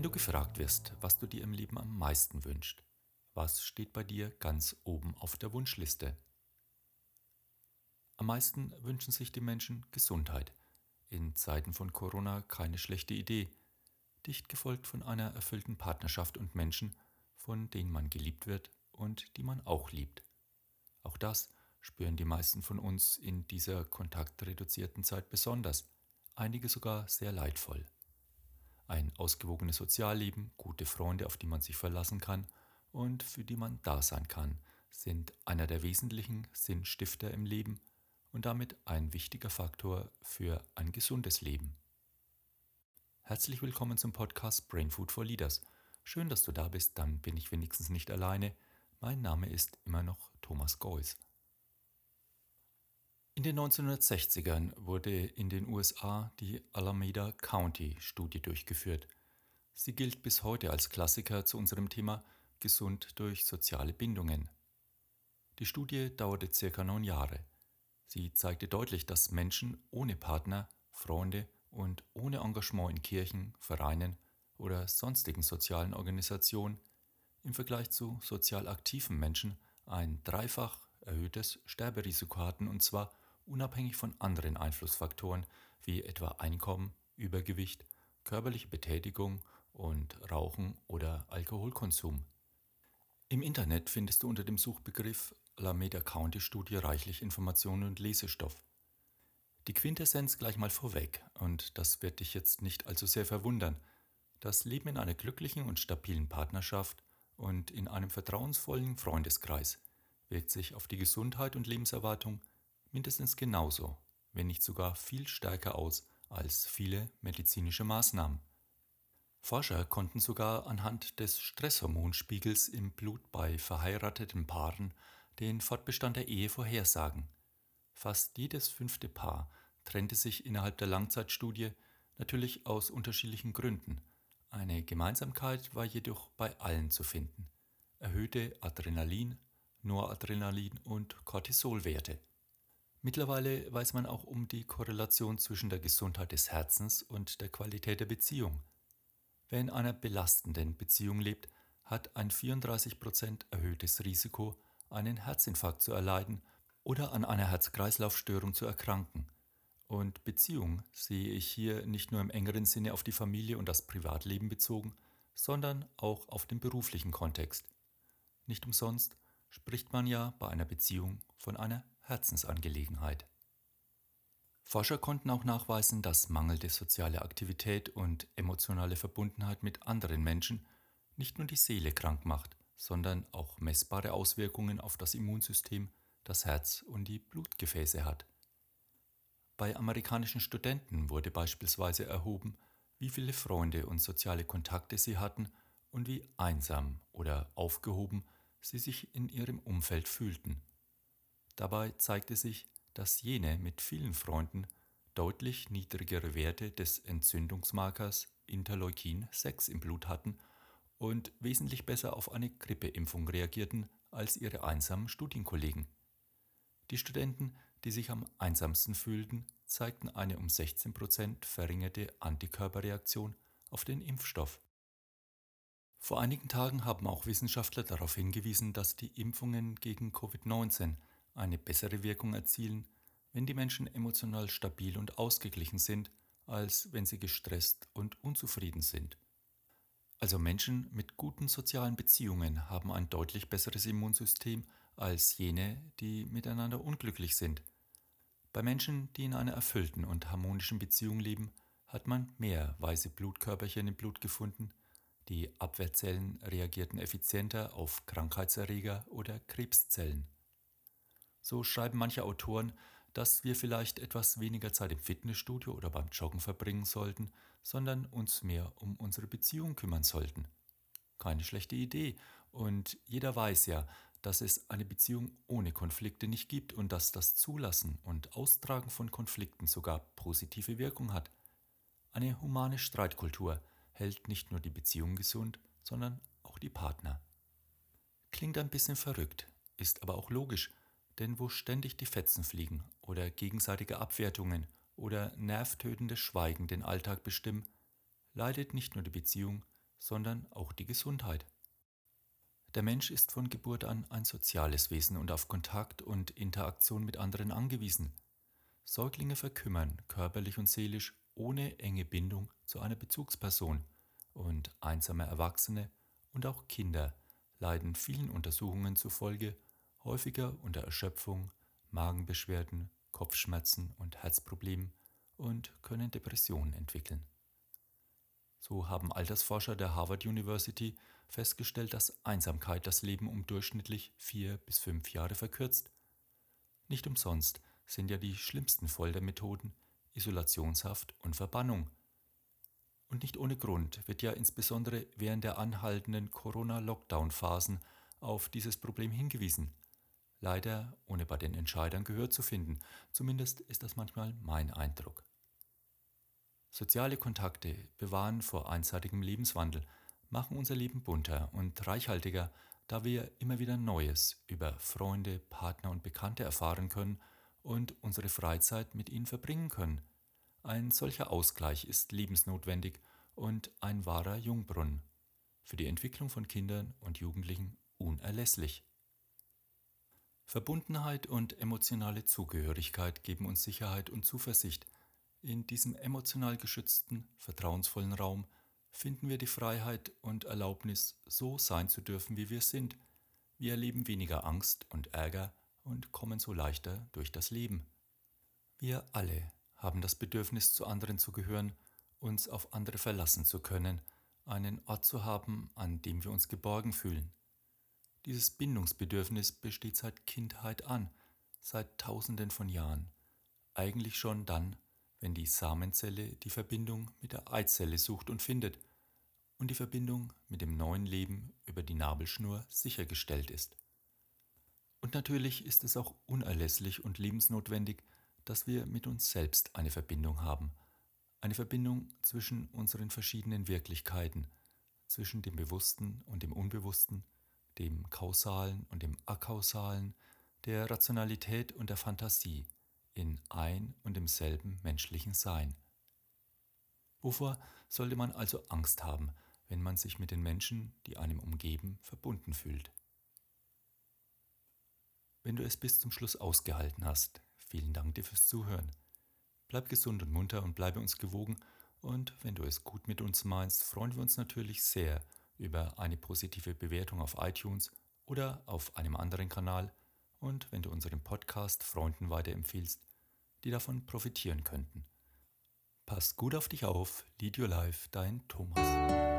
Wenn du gefragt wirst, was du dir im Leben am meisten wünschst, was steht bei dir ganz oben auf der Wunschliste? Am meisten wünschen sich die Menschen Gesundheit. In Zeiten von Corona keine schlechte Idee. Dicht gefolgt von einer erfüllten Partnerschaft und Menschen, von denen man geliebt wird und die man auch liebt. Auch das spüren die meisten von uns in dieser kontaktreduzierten Zeit besonders, einige sogar sehr leidvoll. Ein ausgewogenes Sozialleben, gute Freunde, auf die man sich verlassen kann und für die man da sein kann, sind einer der wesentlichen Sinnstifter im Leben und damit ein wichtiger Faktor für ein gesundes Leben. Herzlich willkommen zum Podcast Brain Food for Leaders. Schön, dass du da bist, dann bin ich wenigstens nicht alleine. Mein Name ist immer noch Thomas Geuss. In den 1960ern wurde in den USA die Alameda County Studie durchgeführt. Sie gilt bis heute als Klassiker zu unserem Thema Gesund durch soziale Bindungen. Die Studie dauerte circa neun Jahre. Sie zeigte deutlich, dass Menschen ohne Partner, Freunde und ohne Engagement in Kirchen, Vereinen oder sonstigen sozialen Organisationen im Vergleich zu sozial aktiven Menschen ein dreifach erhöhtes Sterberisiko hatten, und zwar unabhängig von anderen Einflussfaktoren wie etwa Einkommen, Übergewicht, körperliche Betätigung und Rauchen oder Alkoholkonsum. Im Internet findest du unter dem Suchbegriff Alameda County Studie reichlich Informationen und Lesestoff. Die Quintessenz gleich mal vorweg, und das wird dich jetzt nicht allzu sehr verwundern. Das Leben in einer glücklichen und stabilen Partnerschaft und in einem vertrauensvollen Freundeskreis wirkt sich auf die Gesundheit und Lebenserwartung mindestens genauso, wenn nicht sogar viel stärker aus als viele medizinische Maßnahmen. Forscher konnten sogar anhand des Stresshormonspiegels im Blut bei verheirateten Paaren den Fortbestand der Ehe vorhersagen. Fast jedes fünfte Paar trennte sich innerhalb der Langzeitstudie natürlich aus unterschiedlichen Gründen. Eine Gemeinsamkeit war jedoch bei allen zu finden. Erhöhte Adrenalin, Noradrenalin und Cortisolwerte. Mittlerweile weiß man auch um die Korrelation zwischen der Gesundheit des Herzens und der Qualität der Beziehung. Wer in einer belastenden Beziehung lebt, hat ein 34% erhöhtes Risiko, einen Herzinfarkt zu erleiden oder an einer Herz-Kreislauf-Störung zu erkranken. Und Beziehung sehe ich hier nicht nur im engeren Sinne auf die Familie und das Privatleben bezogen, sondern auch auf den beruflichen Kontext. Nicht umsonst spricht man ja bei einer Beziehung von einer Herzensangelegenheit. Forscher konnten auch nachweisen, dass mangelnde soziale Aktivität und emotionale Verbundenheit mit anderen Menschen nicht nur die Seele krank macht, sondern auch messbare Auswirkungen auf das Immunsystem, das Herz und die Blutgefäße hat. Bei amerikanischen Studenten wurde beispielsweise erhoben, wie viele Freunde und soziale Kontakte sie hatten und wie einsam oder aufgehoben sie sich in ihrem Umfeld fühlten. Dabei zeigte sich, dass jene mit vielen Freunden deutlich niedrigere Werte des Entzündungsmarkers Interleukin 6 im Blut hatten und wesentlich besser auf eine Grippeimpfung reagierten als ihre einsamen Studienkollegen. Die Studenten, die sich am einsamsten fühlten, zeigten eine um 16 Prozent verringerte Antikörperreaktion auf den Impfstoff. Vor einigen Tagen haben auch Wissenschaftler darauf hingewiesen, dass die Impfungen gegen Covid-19 eine bessere Wirkung erzielen, wenn die Menschen emotional stabil und ausgeglichen sind, als wenn sie gestresst und unzufrieden sind. Also Menschen mit guten sozialen Beziehungen haben ein deutlich besseres Immunsystem als jene, die miteinander unglücklich sind. Bei Menschen, die in einer erfüllten und harmonischen Beziehung leben, hat man mehr weiße Blutkörperchen im Blut gefunden, die Abwehrzellen reagierten effizienter auf Krankheitserreger oder Krebszellen. So schreiben manche Autoren, dass wir vielleicht etwas weniger Zeit im Fitnessstudio oder beim Joggen verbringen sollten, sondern uns mehr um unsere Beziehung kümmern sollten. Keine schlechte Idee, und jeder weiß ja, dass es eine Beziehung ohne Konflikte nicht gibt und dass das Zulassen und Austragen von Konflikten sogar positive Wirkung hat. Eine humane Streitkultur hält nicht nur die Beziehung gesund, sondern auch die Partner. Klingt ein bisschen verrückt, ist aber auch logisch, denn wo ständig die Fetzen fliegen oder gegenseitige Abwertungen oder nervtötendes Schweigen den Alltag bestimmen, leidet nicht nur die Beziehung, sondern auch die Gesundheit. Der Mensch ist von Geburt an ein soziales Wesen und auf Kontakt und Interaktion mit anderen angewiesen. Säuglinge verkümmern körperlich und seelisch ohne enge Bindung zu einer Bezugsperson und einsame Erwachsene und auch Kinder leiden vielen Untersuchungen zufolge häufiger unter Erschöpfung, Magenbeschwerden, Kopfschmerzen und Herzproblemen und können Depressionen entwickeln. So haben Altersforscher der Harvard University festgestellt, dass Einsamkeit das Leben um durchschnittlich vier bis fünf Jahre verkürzt. Nicht umsonst sind ja die schlimmsten Foltermethoden Isolationshaft und Verbannung. Und nicht ohne Grund wird ja insbesondere während der anhaltenden Corona-Lockdown-Phasen auf dieses Problem hingewiesen. Leider ohne bei den Entscheidern Gehör zu finden, zumindest ist das manchmal mein Eindruck. Soziale Kontakte bewahren vor einseitigem Lebenswandel, machen unser Leben bunter und reichhaltiger, da wir immer wieder Neues über Freunde, Partner und Bekannte erfahren können und unsere Freizeit mit ihnen verbringen können. Ein solcher Ausgleich ist lebensnotwendig und ein wahrer Jungbrunnen, für die Entwicklung von Kindern und Jugendlichen unerlässlich. Verbundenheit und emotionale Zugehörigkeit geben uns Sicherheit und Zuversicht – in diesem emotional geschützten, vertrauensvollen Raum finden wir die Freiheit und Erlaubnis, so sein zu dürfen, wie wir sind. Wir erleben weniger Angst und Ärger und kommen so leichter durch das Leben. Wir alle haben das Bedürfnis, zu anderen zu gehören, uns auf andere verlassen zu können, einen Ort zu haben, an dem wir uns geborgen fühlen. Dieses Bindungsbedürfnis besteht seit Kindheit an, seit Tausenden von Jahren, eigentlich schon dann, wenn die Samenzelle die Verbindung mit der Eizelle sucht und findet und die Verbindung mit dem neuen Leben über die Nabelschnur sichergestellt ist. Und natürlich ist es auch unerlässlich und lebensnotwendig, dass wir mit uns selbst eine Verbindung haben, eine Verbindung zwischen unseren verschiedenen Wirklichkeiten, zwischen dem Bewussten und dem Unbewussten, dem Kausalen und dem Akausalen, der Rationalität und der Fantasie – in ein und demselben menschlichen Sein. Wovor sollte man also Angst haben, wenn man sich mit den Menschen, die einem umgeben, verbunden fühlt? Wenn du es bis zum Schluss ausgehalten hast, vielen Dank dir fürs Zuhören. Bleib gesund und munter und bleibe uns gewogen und wenn du es gut mit uns meinst, freuen wir uns natürlich sehr über eine positive Bewertung auf iTunes oder auf einem anderen Kanal und wenn du unseren Podcast Freunden weiterempfiehlst, die davon profitieren könnten. Pass gut auf dich auf, Lead Your Life, dein Thomas.